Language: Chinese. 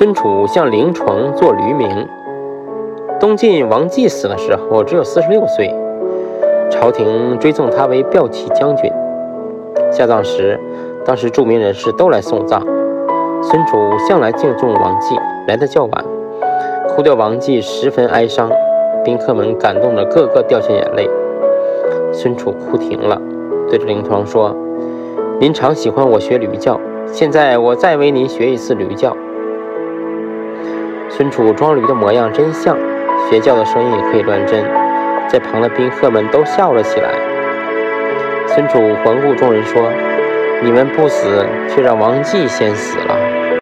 孙楚向灵床做驴名。东晋王继死的时候只有四十六岁，朝廷追赠他为骠骑将军。下葬时，当时著名人士都来送葬。孙楚向来敬重王继，来的较晚，哭掉王继十分哀伤，宾客们感动的个个掉下眼泪。孙楚哭停了，对着灵床说：“您常喜欢我学驴叫，现在我再为您学一次驴叫。”孙楚装驴的模样真像，学叫的声音也可以乱真，在旁的宾客们都笑了起来。孙楚环顾众人说：“你们不死，却让王继先死了。”